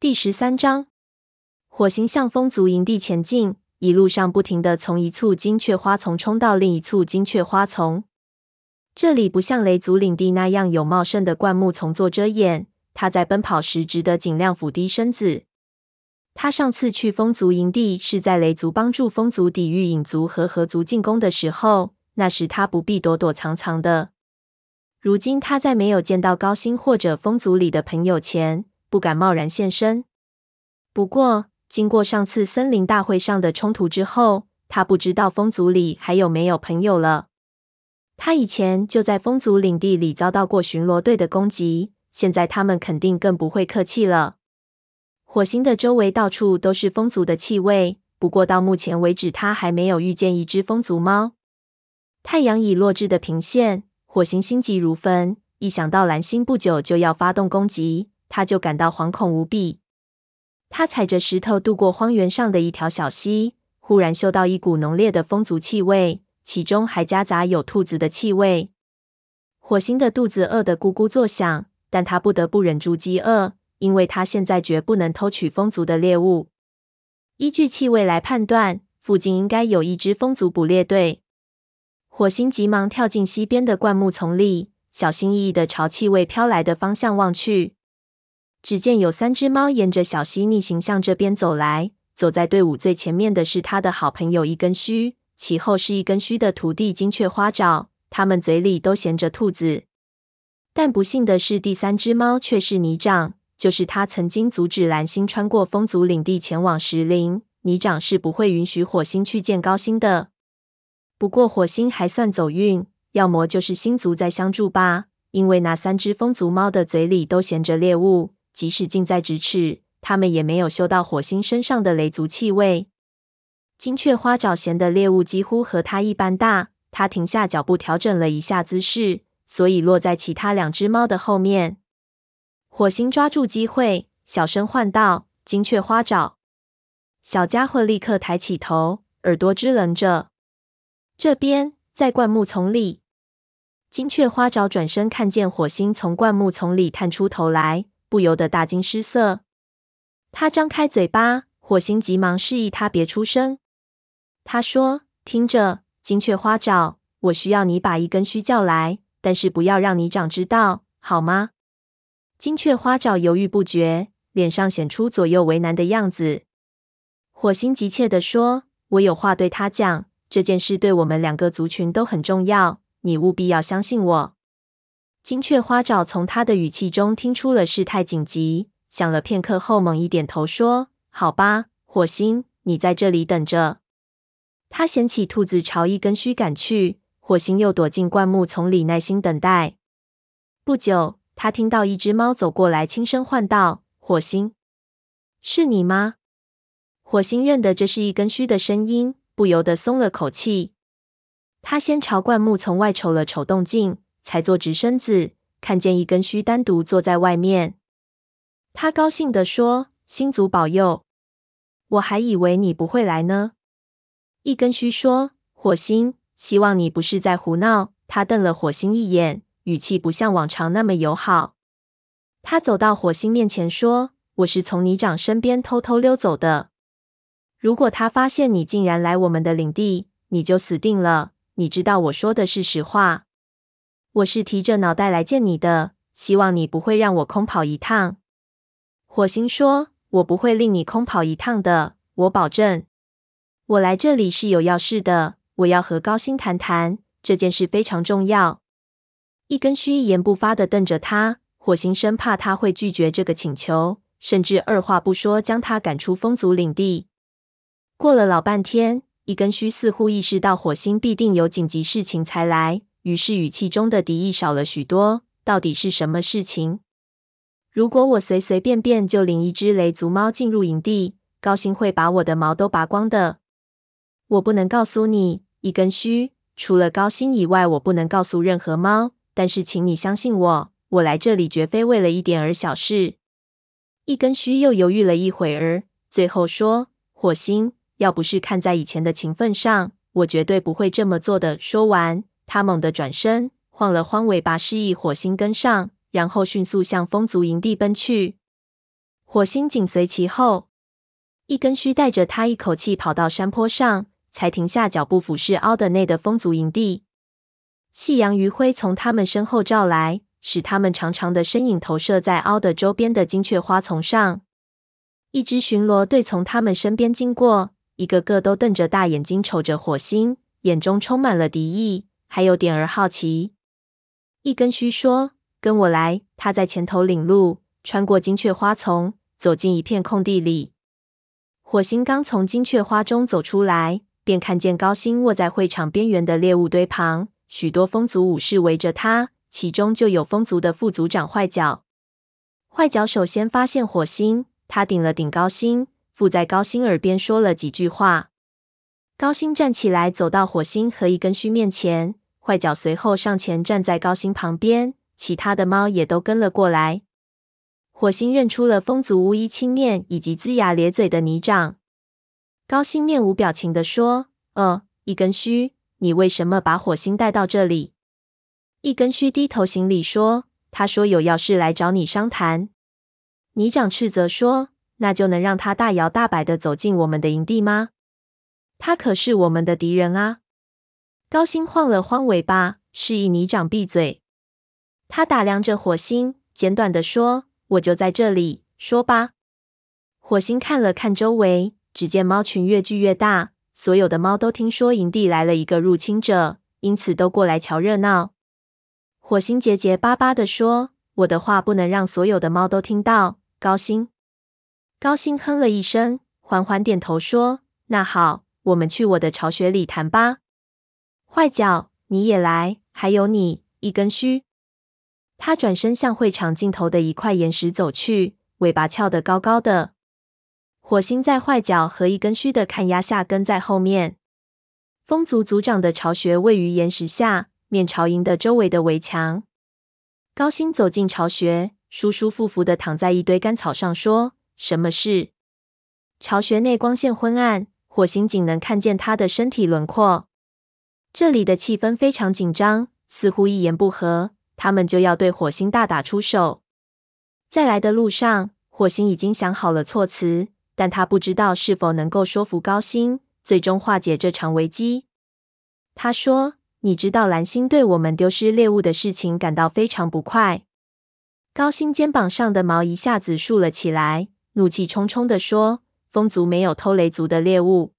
第十三章，火星向风族营地前进，一路上不停的从一簇金雀花丛冲到另一簇金雀花丛。这里不像雷族领地那样有茂盛的灌木丛做遮掩，他在奔跑时只得尽量俯低身子。他上次去风族营地是在雷族帮助风族抵御影族和河族进攻的时候，那时他不必躲躲藏藏的。如今他在没有见到高星或者风族里的朋友前，不敢贸然现身。不过，经过上次森林大会上的冲突之后，他不知道风族里还有没有朋友了。他以前就在风族领地里遭到过巡逻队的攻击，现在他们肯定更不会客气了。火星的周围到处都是风族的气味，不过到目前为止，他还没有遇见一只风族猫。太阳已落至的平线，火星心急如焚，一想到蓝星不久就要发动攻击。他就感到惶恐无比。他踩着石头渡过荒原上的一条小溪，忽然嗅到一股浓烈的风族气味，其中还夹杂有兔子的气味。火星的肚子饿得咕咕作响，但他不得不忍住饥饿，因为他现在绝不能偷取风族的猎物。依据气味来判断，附近应该有一支风族捕猎队。火星急忙跳进溪边的灌木丛里，小心翼翼地朝气味飘来的方向望去。只见有三只猫沿着小溪逆行向这边走来。走在队伍最前面的是他的好朋友一根须，其后是一根须的徒弟金雀花爪。他们嘴里都衔着兔子。但不幸的是，第三只猫却是泥掌，就是他曾经阻止蓝星穿过风族领地前往石林。泥掌是不会允许火星去见高星的。不过火星还算走运，要么就是星族在相助吧，因为那三只风族猫的嘴里都衔着猎物。即使近在咫尺，他们也没有嗅到火星身上的雷族气味。金雀花爪衔的猎物几乎和它一般大，它停下脚步，调整了一下姿势，所以落在其他两只猫的后面。火星抓住机会，小声唤道：“金雀花爪！”小家伙立刻抬起头，耳朵支棱着。这边，在灌木丛里。金雀花爪转身看见火星从灌木丛里探出头来。不由得大惊失色，他张开嘴巴，火星急忙示意他别出声。他说：“听着，金雀花爪，我需要你把一根须叫来，但是不要让泥掌知道，好吗？”金雀花爪犹豫不决，脸上显出左右为难的样子。火星急切地说：“我有话对他讲，这件事对我们两个族群都很重要，你务必要相信我。”金雀花爪从他的语气中听出了事态紧急，想了片刻后，猛一点头说：“好吧，火星，你在这里等着。”他捡起兔子朝一根须赶去，火星又躲进灌木丛里耐心等待。不久，他听到一只猫走过来，轻声唤道：“火星，是你吗？”火星认得这是一根须的声音，不由得松了口气。他先朝灌木丛外瞅了瞅动静。才坐直身子，看见一根须单独坐在外面。他高兴地说：“星族保佑！我还以为你不会来呢。”一根须说：“火星，希望你不是在胡闹。”他瞪了火星一眼，语气不像往常那么友好。他走到火星面前说：“我是从泥掌身边偷偷溜走的。如果他发现你竟然来我们的领地，你就死定了。你知道我说的是实话。”我是提着脑袋来见你的，希望你不会让我空跑一趟。火星说：“我不会令你空跑一趟的，我保证。我来这里是有要事的，我要和高星谈谈，这件事非常重要。”一根须一言不发的瞪着他，火星生怕他会拒绝这个请求，甚至二话不说将他赶出风族领地。过了老半天，一根须似乎意识到火星必定有紧急事情才来。于是语气中的敌意少了许多。到底是什么事情？如果我随随便便就领一只雷族猫进入营地，高星会把我的毛都拔光的。我不能告诉你，一根须。除了高星以外，我不能告诉任何猫。但是，请你相信我，我来这里绝非为了一点儿小事。一根须又犹豫了一会儿，最后说：“火星，要不是看在以前的情分上，我绝对不会这么做的。”说完。他猛地转身，晃了晃尾巴，示意火星跟上，然后迅速向风族营地奔去。火星紧随其后。一根须带着他一口气跑到山坡上，才停下脚步，俯视凹的内的风族营地。夕阳余晖从他们身后照来，使他们长长的身影投射在凹的周边的金雀花丛上。一支巡逻队从他们身边经过，一个个都瞪着大眼睛瞅着火星，眼中充满了敌意，还有点儿好奇。一根须说：“跟我来。”他在前头领路，穿过金雀花丛，走进一片空地里。火星刚从金雀花中走出来，便看见高星卧在会场边缘的猎物堆旁，许多风族武士围着他，其中就有风族的副族长坏角。坏角首先发现火星。他顶了顶高星，附在高星耳边说了几句话。高星站起来，走到火星和一根须面前。坏角随后上前站在高星旁边，其他的猫也都跟了过来。火星认出了风族乌衣青面以及龇牙咧嘴的泥掌。高星面无表情地说：“呃，一根须，你为什么把火星带到这里？”一根须低头行礼说：“他说有要事来找你商谈。”泥掌斥责说：“那就能让他大摇大摆的走进我们的营地吗？他可是我们的敌人啊！”高星晃了晃尾巴，示意泥掌闭嘴。他打量着火星，简短的说：“我就在这里，说吧。”火星看了看周围，只见猫群越聚越大，所有的猫都听说营地来了一个入侵者，因此都过来瞧热闹。火星结结巴巴的说：“我的话不能让所有的猫都听到。”高星，高星哼了一声，缓缓点头说：“那好，我们去我的巢穴里谈吧。”坏角，你也来，还有你，一根须。他转身向会场尽头的一块岩石走去，尾巴翘得高高的。火星在坏角和一根须的看押下跟在后面。风族族长的巢穴位于岩石下，面朝营的周围的围墙。高星走进巢穴。舒舒服服的躺在一堆干草上，说：“什么事？”巢穴内光线昏暗，火星仅能看见他的身体轮廓。这里的气氛非常紧张，似乎一言不合，他们就要对火星大打出手。在来的路上，火星已经想好了措辞，但他不知道是否能够说服高星，最终化解这场危机。他说：“你知道蓝星对我们丢失猎物的事情感到非常不快。”高星肩膀上的毛一下子竖了起来，怒气冲冲地说：“风族没有偷雷族的猎物。”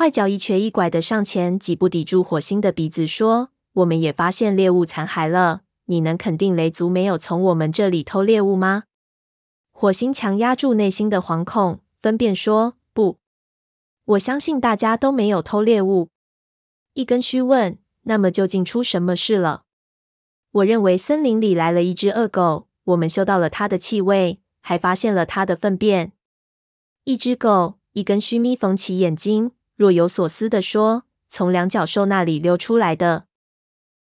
坏脚一瘸一拐地上前几步，抵住火星的鼻子，说：“我们也发现猎物残骸了。你能肯定雷族没有从我们这里偷猎物吗？”火星强压住内心的惶恐，分辨说：“不，我相信大家都没有偷猎物。”一根须问：“那么究竟出什么事了？”我认为森林里来了一只恶狗，我们嗅到了它的气味，还发现了它的粪便。一只狗，一根须眯缝起眼睛，若有所思地说：“从两脚兽那里溜出来的。”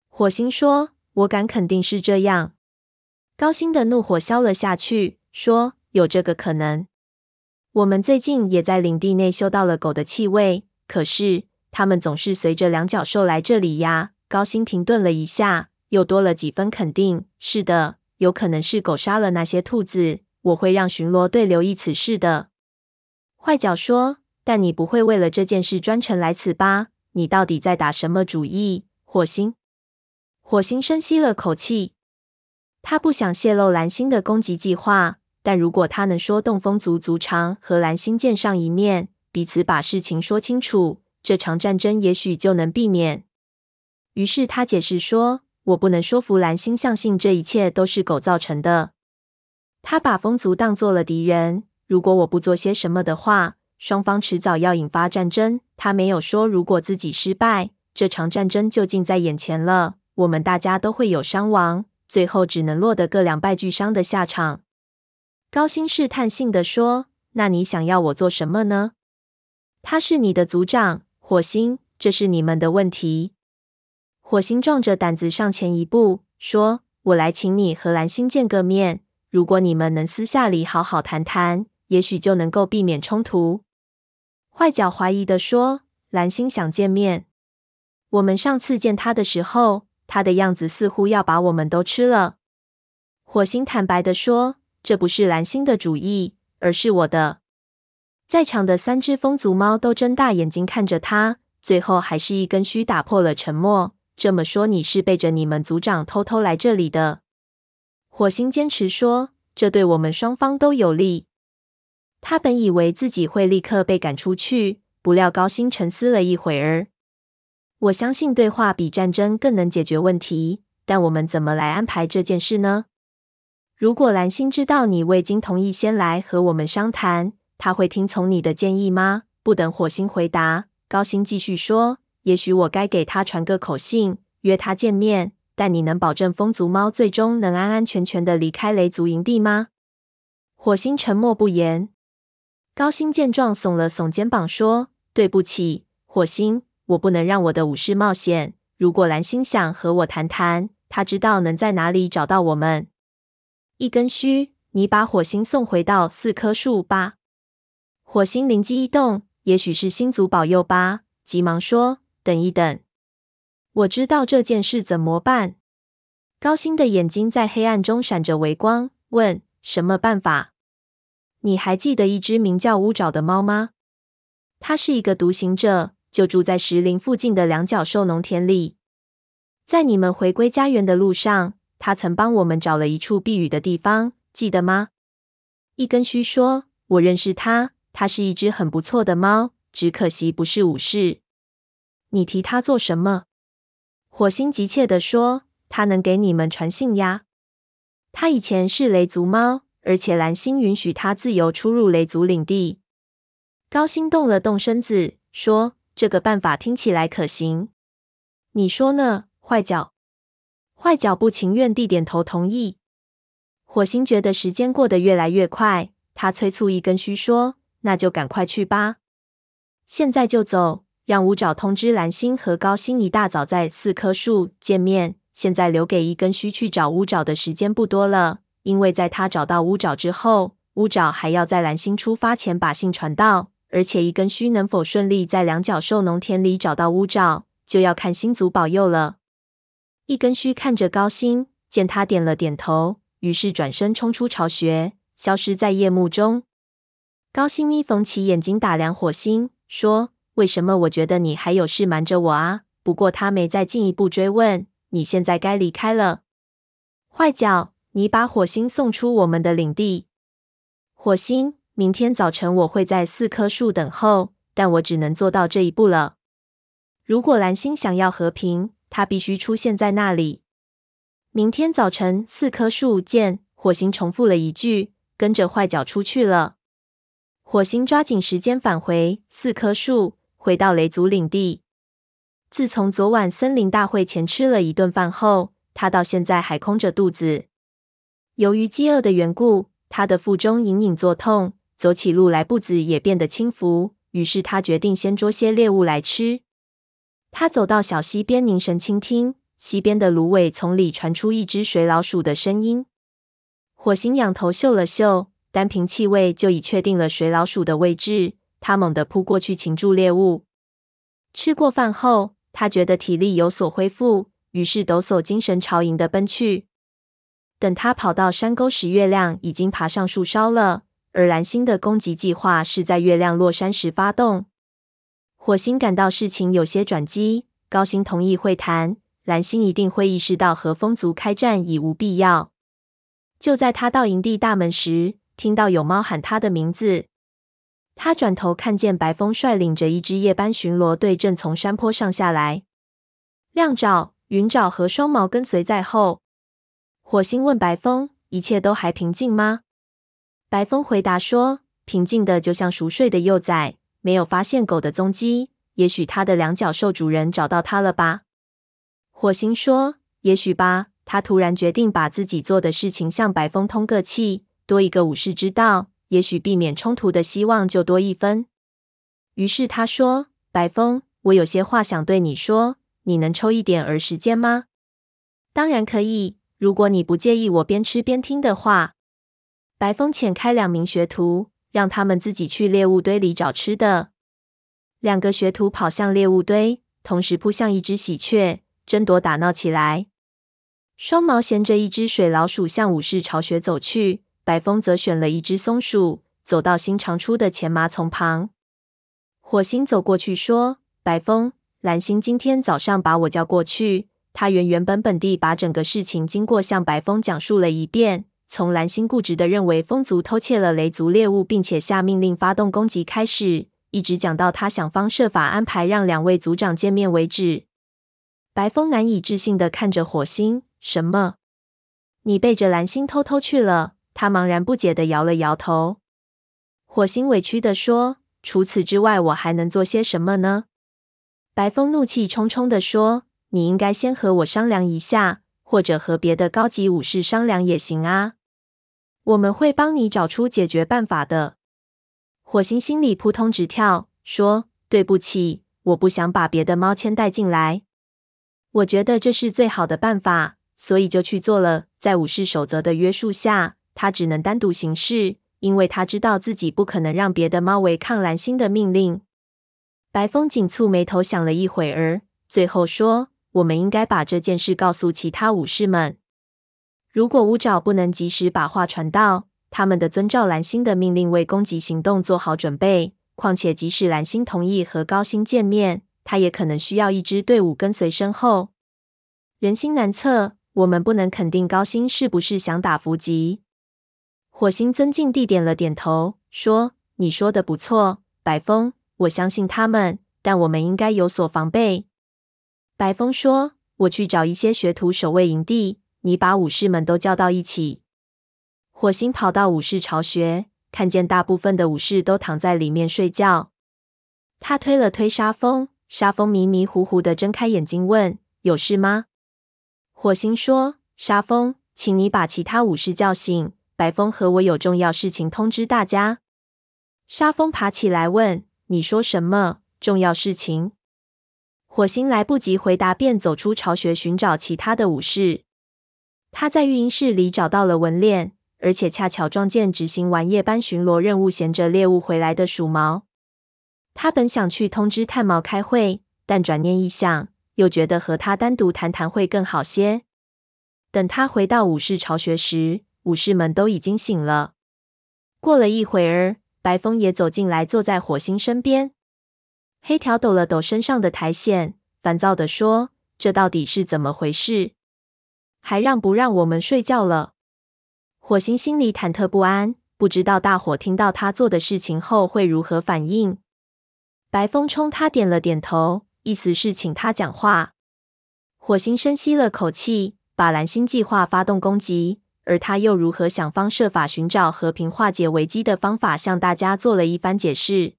火星说：“我敢肯定是这样。”高星的怒火消了下去，说：“有这个可能。我们最近也在领地内嗅到了狗的气味，可是它们总是随着两脚兽来这里呀。”高星停顿了一下。又多了几分肯定。是的，有可能是狗杀了那些兔子。我会让巡逻队留意此事的。坏角说：“但你不会为了这件事专程来此吧？你到底在打什么主意？”火星，火星深吸了口气。他不想泄露蓝星的攻击计划，但如果他能说动风族族长和蓝星见上一面，彼此把事情说清楚，这场战争也许就能避免。于是他解释说。我不能说服蓝星相信这一切都是狗造成的。他把风族当做了敌人。如果我不做些什么的话，双方迟早要引发战争。他没有说如果自己失败，这场战争就近在眼前了，我们大家都会有伤亡，最后只能落得个两败俱伤的下场。高星试探性地说：“那你想要我做什么呢？”他是你的族长，火星，这是你们的问题。火星壮着胆子上前一步，说：“我来请你和蓝星见个面。如果你们能私下里好好谈谈，也许就能够避免冲突。”坏角怀疑地说：“蓝星想见面？我们上次见他的时候，他的样子似乎要把我们都吃了。”火星坦白地说：“这不是蓝星的主意，而是我的。在场的三只风族猫都睁大眼睛看着他，最后还是一根须打破了沉默。这么说，你是背着你们族长偷偷来这里的？火星坚持说，这对我们双方都有利。他本以为自己会立刻被赶出去，不料高星沉思了一会儿。我相信对话比战争更能解决问题，但我们怎么来安排这件事呢？如果蓝星知道你未经同意先来和我们商谈，他会听从你的建议吗？不等火星回答，高星继续说：“也许我该给他传个口信，约他见面。但你能保证风族猫最终能安安全全的离开雷族营地吗？”火星沉默不言。高星见状，耸了耸肩膀，说：“对不起，火星，我不能让我的武士冒险。如果蓝星想和我谈谈，他知道能在哪里找到我们。”一根须，你把火星送回到四棵树吧。火星灵机一动，也许是星族保佑吧，急忙说：“等一等，我知道这件事怎么办。”高星的眼睛在黑暗中闪着微光，问：“什么办法？”你还记得一只名叫乌爪的猫吗？它是一个独行者，就住在石林附近的两角兽农田里。在你们回归家园的路上，它曾帮我们找了一处避雨的地方，记得吗？一根须说：“我认识它。”它是一只很不错的猫，只可惜不是武士。你提它做什么？火星急切地说：“它能给你们传信呀。它以前是雷族猫，而且蓝星允许它自由出入雷族领地。”高星动了动身子，说：“这个办法听起来可行。你说呢，坏脚？”坏脚不情愿地点头同意。火星觉得时间过得越来越快，他催促一根须说。那就赶快去吧，现在就走。让乌爪通知蓝星和高星，一大早在四棵树见面。现在留给一根须去找乌爪的时间不多了，因为在他找到乌爪之后，乌爪还要在蓝星出发前把信传到。而且一根须能否顺利在两角兽农田里找到乌爪，就要看星族保佑了。一根须看着高星，见他点了点头，于是转身冲出巢穴，消失在夜幕中。高星眯缝起眼睛打量火星，说：“为什么我觉得你还有事瞒着我啊？”不过他没再进一步追问。你现在该离开了。坏脚，你把火星送出我们的领地。火星，明天早晨我会在四棵树等候，但我只能做到这一步了。如果蓝星想要和平，他必须出现在那里。明天早晨四棵树见。火星重复了一句，跟着坏脚出去了。火星抓紧时间返回四棵树，回到雷族领地。自从昨晚森林大会前吃了一顿饭后，他到现在还空着肚子。由于饥饿的缘故，他的腹中隐隐作痛，走起路来步子也变得轻浮。于是他决定先捉些猎物来吃。他走到小溪边，凝神倾听，溪边的芦苇丛里传出一只水老鼠的声音。火星仰头嗅了嗅。单凭气味就已确定了水老鼠的位置，他猛地扑过去擒住猎物。吃过饭后，他觉得体力有所恢复，于是抖擞精神朝营地奔去。等他跑到山沟时，月亮已经爬上树梢了，而蓝星的攻击计划是在月亮落山时发动。火星感到事情有些转机，高星同意会谈，蓝星一定会意识到和风族开战已无必要。就在他到营地大门时，听到有猫喊他的名字，他转头看见白风率领着一支夜班巡逻队正从山坡上下来，亮爪、云爪和双毛跟随在后。火星问白风：“一切都还平静吗？”白风回答说：“平静的就像熟睡的幼崽，没有发现狗的踪迹。也许他的两脚兽主人找到它了吧？”火星说：“也许吧。”他突然决定把自己做的事情向白风通个气。多一个武士知道，也许避免冲突的希望就多一分。于是他说：“白风，我有些话想对你说，你能抽一点儿时间吗？”“当然可以，如果你不介意我边吃边听的话。”白风遣开两名学徒，让他们自己去猎物堆里找吃的。两个学徒跑向猎物堆，同时扑向一只喜鹊，争夺打闹起来。双毛衔着一只水老鼠向武士巢穴走去。白风则选了一只松鼠，走到新长出的前麻丛旁。火星走过去说：“白风，蓝星今天早上把我叫过去，他原原本本地把整个事情经过向白风讲述了一遍。从蓝星固执的认为风族偷窃了雷族猎物，并且下命令发动攻击开始，一直讲到他想方设法安排让两位族长见面为止。”白风难以置信的看着火星：“什么？你背着蓝星偷偷去了？”他茫然不解地摇了摇头。火星委屈地说：“除此之外，我还能做些什么呢？”白风怒气冲冲地说：“你应该先和我商量一下，或者和别的高级武士商量也行啊。我们会帮你找出解决办法的。”火星心里扑通直跳，说：“对不起，我不想把别的猫牵带进来。我觉得这是最好的办法，所以就去做了。在武士守则的约束下。”他只能单独行事，因为他知道自己不可能让别的猫违抗蓝星的命令。白风紧蹙眉头，想了一会儿，最后说：“我们应该把这件事告诉其他武士们。如果乌爪不能及时把话传到，他们得遵照蓝星的命令为攻击行动做好准备。况且，即使蓝星同意和高星见面，他也可能需要一支队伍跟随身后。人心难测，我们不能肯定高星是不是想打伏击。”火星尊敬地点了点头，说：“你说的不错，白风，我相信他们，但我们应该有所防备。”白风说：“我去找一些学徒守卫营地，你把武士们都叫到一起。”火星跑到武士巢穴，看见大部分的武士都躺在里面睡觉。他推了推沙风，沙风迷迷糊糊的睁开眼睛，问：“有事吗？”火星说：“沙风，请你把其他武士叫醒。”白风和我有重要事情通知大家。沙风爬起来问：“你说什么重要事情？”火星来不及回答，便走出巢穴寻找其他的武士。他在育婴室里找到了文链，而且恰巧撞见执行完夜班巡逻任务、衔着猎物回来的鼠毛。他本想去通知炭毛开会，但转念一想，又觉得和他单独谈谈会更好些。等他回到武士巢穴时，武士们都已经醒了。过了一会儿，白风也走进来，坐在火星身边。黑条抖了抖身上的苔藓，烦躁地说：“这到底是怎么回事？还让不让我们睡觉了？”火星心里忐忑不安，不知道大伙听到他做的事情后会如何反应。白风冲他点了点头，意思是请他讲话。火星深吸了口气，把蓝星计划发动攻击。而他又如何想方设法寻找和平化解危机的方法，向大家做了一番解释。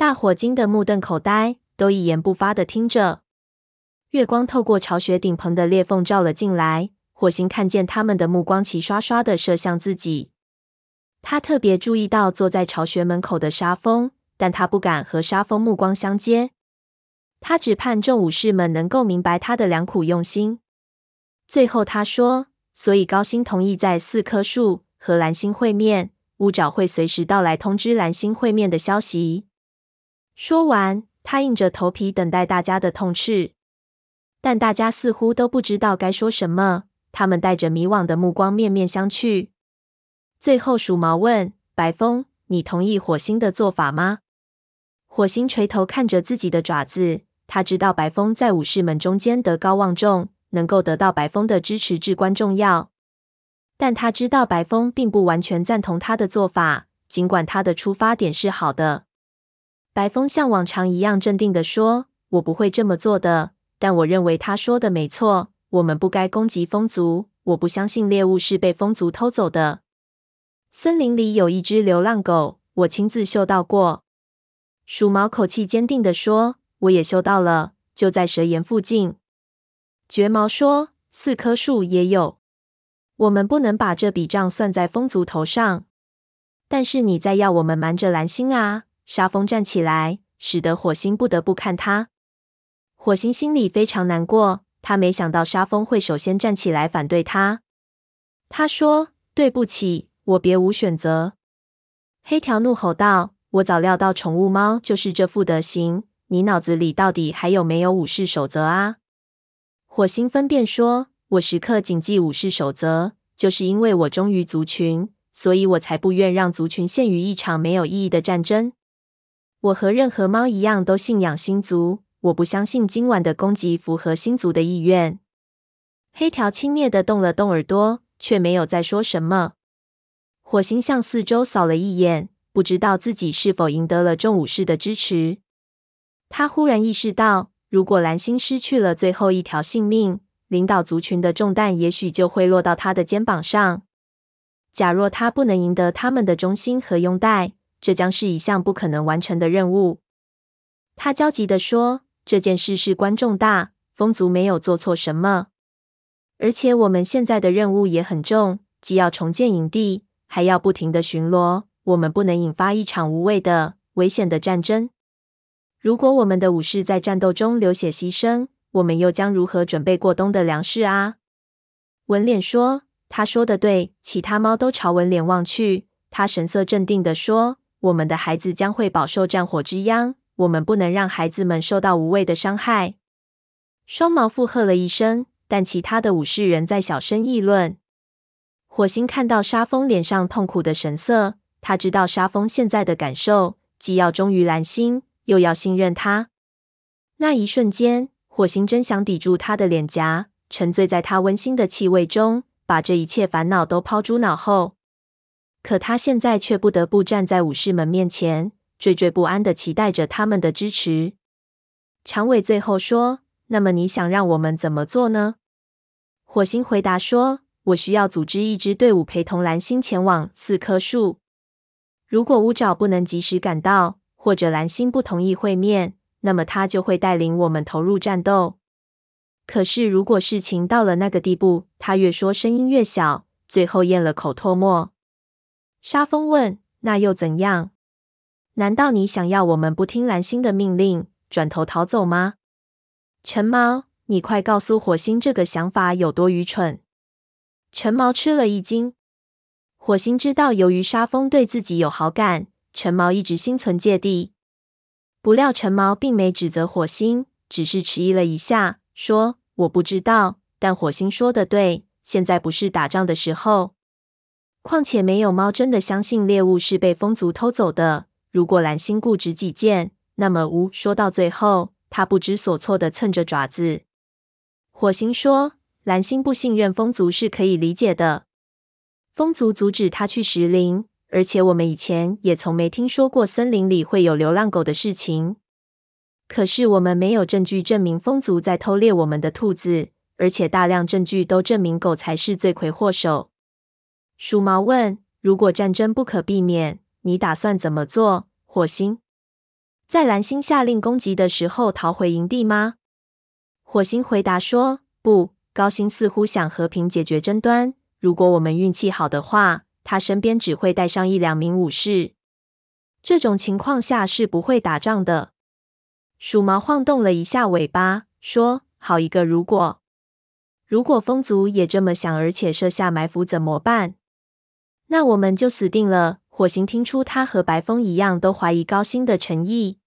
大伙惊得目瞪口呆，都一言不发地听着。月光透过巢穴顶棚的裂缝照了进来，火星看见他们的目光齐刷刷地射向自己。他特别注意到坐在巢穴门口的沙峰，但他不敢和沙峰目光相接。他只盼众武士们能够明白他的良苦用心。最后他说。所以高星同意在四棵树和蓝星会面，乌爪会随时到来通知蓝星会面的消息。说完，他硬着头皮等待大家的痛斥，但大家似乎都不知道该说什么。他们带着迷惘的目光面面相觑。最后，鼠毛问白风：“你同意火星的做法吗？”火星垂头看着自己的爪子，他知道白风在武士们中间德高望重。能够得到白风的支持至关重要，但他知道白风并不完全赞同他的做法，尽管他的出发点是好的。白风像往常一样镇定地说：“我不会这么做的，但我认为他说的没错。我们不该攻击风族。我不相信猎物是被风族偷走的。森林里有一只流浪狗，我亲自嗅到过。”鼠毛口气坚定地说：“我也嗅到了，就在蛇岩附近。”绝毛说：“四棵树也有，我们不能把这笔账算在风族头上。但是你在要我们瞒着蓝星啊？”沙风站起来，使得火星不得不看他。火星心里非常难过，他没想到沙风会首先站起来反对他。他说：“对不起，我别无选择。”黑条怒吼道：“我早料到宠物猫就是这副德行，你脑子里到底还有没有武士守则啊？”火星分辨说：“我时刻谨记武士守则，就是因为我忠于族群，所以我才不愿让族群陷于一场没有意义的战争。我和任何猫一样，都信仰星族。我不相信今晚的攻击符合星族的意愿。黑条轻蔑地动了动耳朵，却没有再说什么。火星向四周扫了一眼，不知道自己是否赢得了众武士的支持。他忽然意识到，如果蓝星失去了最后一条性命，领导族群的重担也许就会落到他的肩膀上。假若他不能赢得他们的忠心和拥戴，这将是一项不可能完成的任务。他焦急地说：“这件事事关重大，风族没有做错什么，而且我们现在的任务也很重，既要重建营地。”还要不停地巡逻，我们不能引发一场无谓的、危险的战争。如果我们的武士在战斗中流血牺牲，我们又将如何准备过冬的粮食啊？纹脸说：“他说的对。”其他猫都朝纹脸望去。他神色镇定地说：“我们的孩子将会饱受战火之殃，我们不能让孩子们受到无谓的伤害。”双毛附和了一声，但其他的武士仍在小声议论。火星看到沙蜂脸上痛苦的神色，他知道沙蜂现在的感受，既要忠于蓝星，又要信任他。那一瞬间，火星真想抵住他的脸颊，沉醉在他温馨的气味中，把这一切烦恼都抛诸脑后。可他现在却不得不站在武士们面前，惴惴不安地期待着他们的支持。长尾最后说：“那么你想让我们怎么做呢？”火星回答说。我需要组织一支队伍陪同蓝星前往四棵树。如果乌爪不能及时赶到，或者蓝星不同意会面，那么他就会带领我们投入战斗。可是，如果事情到了那个地步，他越说声音越小，最后咽了口唾沫。沙蜂问：“那又怎样？难道你想要我们不听蓝星的命令，转头逃走吗？”陈毛，你快告诉火星这个想法有多愚蠢！陈毛吃了一惊，火星知道，由于沙蜂对自己有好感，陈毛一直心存芥蒂。不料陈毛并没指责火星，只是迟疑了一下，说：“我不知道，但火星说的对，现在不是打仗的时候。况且没有猫真的相信猎物是被风族偷走的。如果蓝星固执己见，那么无说到最后，他不知所措地蹭着爪子。”火星说。蓝星不信任风族是可以理解的。风族阻止他去石林，而且我们以前也从没听说过森林里会有流浪狗的事情。可是我们没有证据证明风族在偷猎我们的兔子，而且大量证据都证明狗才是罪魁祸首。鼠毛问：“如果战争不可避免，你打算怎么做？”火星在蓝星下令攻击的时候逃回营地吗？火星回答说：“不。”高星似乎想和平解决争端。如果我们运气好的话，他身边只会带上一两名武士。这种情况下是不会打仗的。鼠毛晃动了一下尾巴，说：“好一个如果！如果风族也这么想，而且设下埋伏，怎么办？那我们就死定了。”火星听出他和白风一样都怀疑高星的诚意。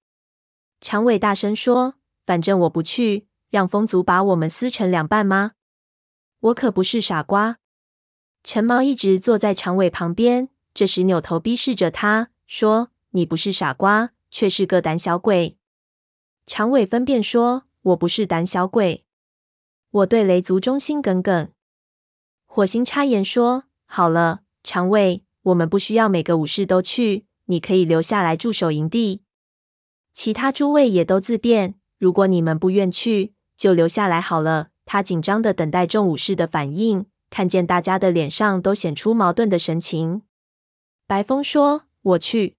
长尾大声说：“反正我不去。”让风族把我们撕成两半吗？我可不是傻瓜。陈毛一直坐在长尾旁边，这时扭头逼视着他，说：“你不是傻瓜，却是个胆小鬼。”长尾分辨说：“我不是胆小鬼，我对雷族忠心耿耿。”火星插言说：“好了，长尾，我们不需要每个武士都去，你可以留下来驻守营地。其他诸位也都自便，如果你们不愿去。”就留下来好了。他紧张地等待众武士的反应，看见大家的脸上都显出矛盾的神情。白风说：“我去。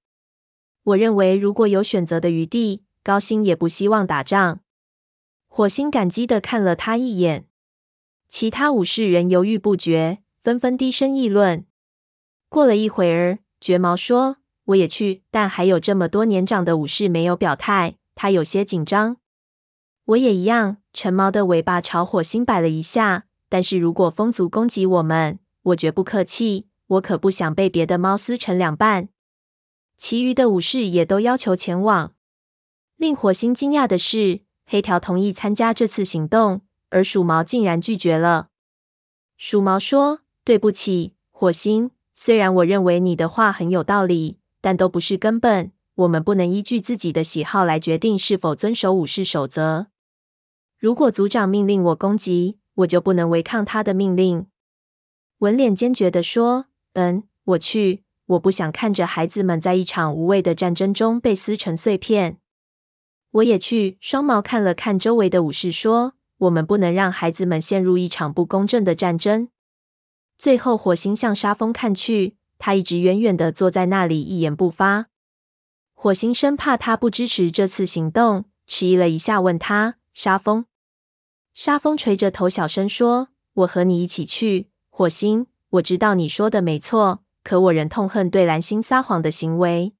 我认为如果有选择的余地，高星也不希望打仗。”火星感激地看了他一眼。其他武士仍犹豫不决，纷纷低声议论。过了一会儿，绝毛说：“我也去。”但还有这么多年长的武士没有表态，他有些紧张。我也一样。橙毛的尾巴朝火星摆了一下，但是如果风族攻击我们，我绝不客气。我可不想被别的猫撕成两半。其余的武士也都要求前往。令火星惊讶的是，黑条同意参加这次行动，而鼠毛竟然拒绝了。鼠毛说：“对不起，火星，虽然我认为你的话很有道理，但都不是根本。我们不能依据自己的喜好来决定是否遵守武士守则。如果族长命令我攻击，我就不能违抗他的命令。文脸坚决地说：“嗯，我去。我不想看着孩子们在一场无谓的战争中被撕成碎片。”我也去。双毛看了看周围的武士，说：“我们不能让孩子们陷入一场不公正的战争。”最后，火星向沙峰看去，他一直远远的坐在那里，一言不发。火星生怕他不支持这次行动，迟疑了一下，问他：“沙峰？”沙峰垂着头，小声说：“我和你一起去。”火星，我知道你说的没错，可我仍痛恨对蓝星撒谎的行为。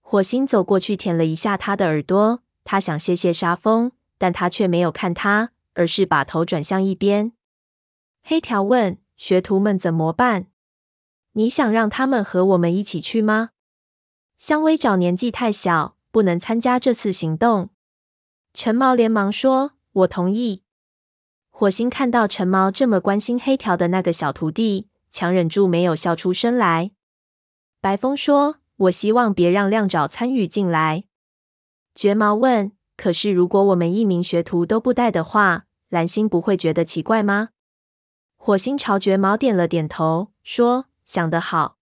火星走过去，舔了一下他的耳朵。他想谢谢沙峰，但他却没有看他，而是把头转向一边。黑条问：“学徒们怎么办？你想让他们和我们一起去吗？”香威爪年纪太小，不能参加这次行动。陈毛连忙说：“我同意。”火星看到陈毛这么关心黑条的那个小徒弟，强忍住没有笑出声来。白风说：“我希望别让亮爪参与进来。”绝毛问：“可是如果我们一名学徒都不带的话，蓝星不会觉得奇怪吗？”火星朝绝毛点了点头，说：“想得好，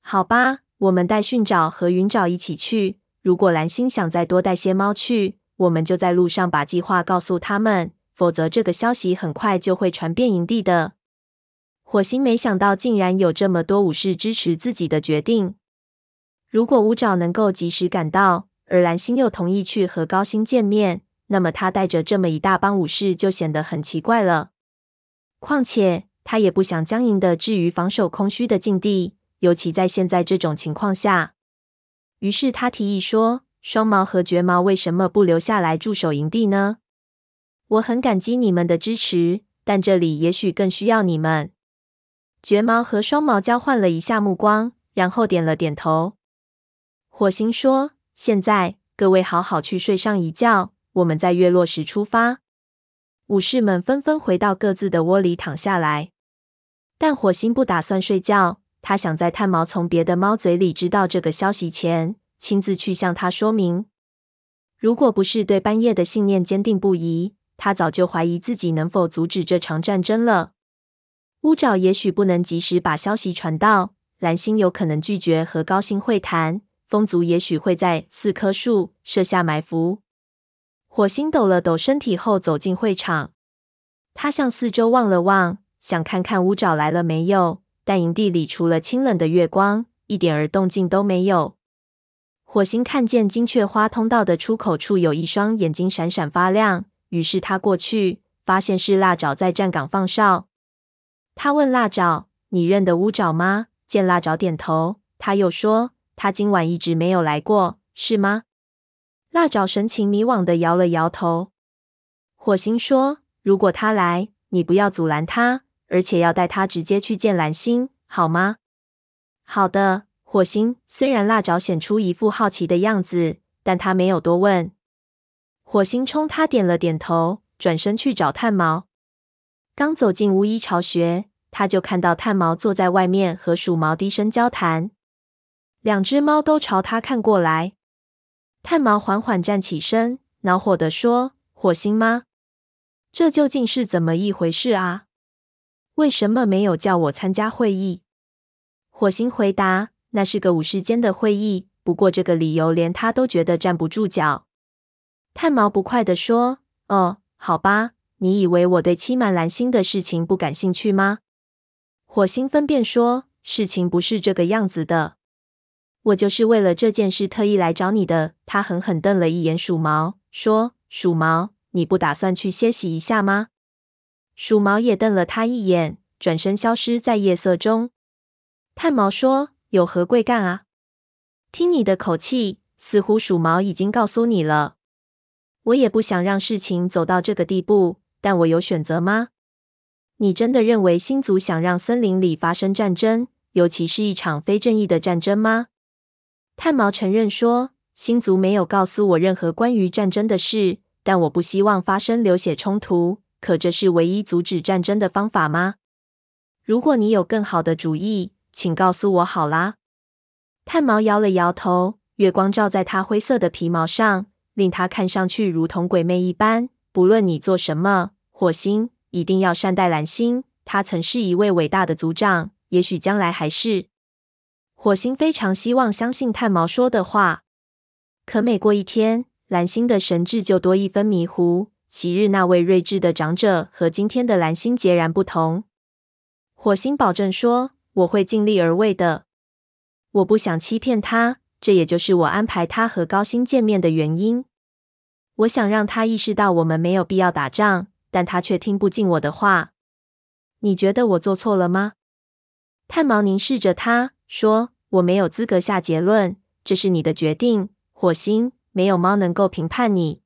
好吧。”我们带训爪和云爪一起去。如果蓝星想再多带些猫去，我们就在路上把计划告诉他们。否则，这个消息很快就会传遍营地的。火星没想到，竟然有这么多武士支持自己的决定。如果乌爪能够及时赶到，而蓝星又同意去和高星见面，那么他带着这么一大帮武士就显得很奇怪了。况且，他也不想将营地置于防守空虚的境地。尤其在现在这种情况下，于是他提议说：“双毛和绝毛为什么不留下来驻守营地呢？我很感激你们的支持，但这里也许更需要你们。”绝毛和双毛交换了一下目光，然后点了点头。火星说：“现在各位好好去睡上一觉，我们在月落时出发。”武士们纷纷回到各自的窝里躺下来，但火星不打算睡觉。他想在炭毛从别的猫嘴里知道这个消息前，亲自去向他说明。如果不是对半夜的信念坚定不移，他早就怀疑自己能否阻止这场战争了。乌爪也许不能及时把消息传到，蓝星有可能拒绝和高星会谈，风族也许会在四棵树设下埋伏。火星抖了抖身体后走进会场，他向四周望了望，想看看乌爪来了没有。但营地里除了清冷的月光，一点儿动静都没有。火星看见金雀花通道的出口处有一双眼睛闪闪发亮，于是他过去，发现是蜡爪在站岗放哨。他问蜡爪：“你认得乌爪吗？”见蜡爪点头，他又说：“他今晚一直没有来过，是吗？”蜡爪神情迷惘地摇了摇头。火星说：“如果他来，你不要阻拦他。”而且要带他直接去见蓝星，好吗？好的，火星。虽然蜡爪显出一副好奇的样子，但他没有多问。火星冲他点了点头，转身去找炭毛。刚走进巫医巢穴，他就看到炭毛坐在外面和鼠毛低声交谈。两只猫都朝他看过来。炭毛缓缓站起身，恼火地说：“火星吗？这究竟是怎么一回事啊？”为什么没有叫我参加会议？火星回答：“那是个武士间的会议，不过这个理由连他都觉得站不住脚。”炭毛不快地说：“哦，好吧，你以为我对欺瞒蓝星的事情不感兴趣吗？”火星分辨说：“事情不是这个样子的，我就是为了这件事特意来找你的。”他狠狠瞪了一眼鼠毛，说：“鼠毛，你不打算去歇息一下吗？”鼠毛也瞪了他一眼，转身消失在夜色中。炭毛说：“有何贵干啊？听你的口气，似乎鼠毛已经告诉你了。我也不想让事情走到这个地步，但我有选择吗？你真的认为星族想让森林里发生战争，尤其是一场非正义的战争吗？”炭毛承认说：“星族没有告诉我任何关于战争的事，但我不希望发生流血冲突。”可这是唯一阻止战争的方法吗？如果你有更好的主意，请告诉我好啦。炭毛摇了摇头，月光照在他灰色的皮毛上，令他看上去如同鬼魅一般。不论你做什么，火星一定要善待蓝星。他曾是一位伟大的族长，也许将来还是。火星非常希望相信炭毛说的话，可每过一天，蓝星的神智就多一分迷糊。昔日那位睿智的长者和今天的蓝星截然不同。火星保证说：“我会尽力而为的。我不想欺骗他，这也就是我安排他和高星见面的原因。”我想让他意识到我们没有必要打仗，但他却听不进我的话。你觉得我做错了吗？炭毛凝视着他说：“我没有资格下结论，这是你的决定。火星，没有猫能够评判你，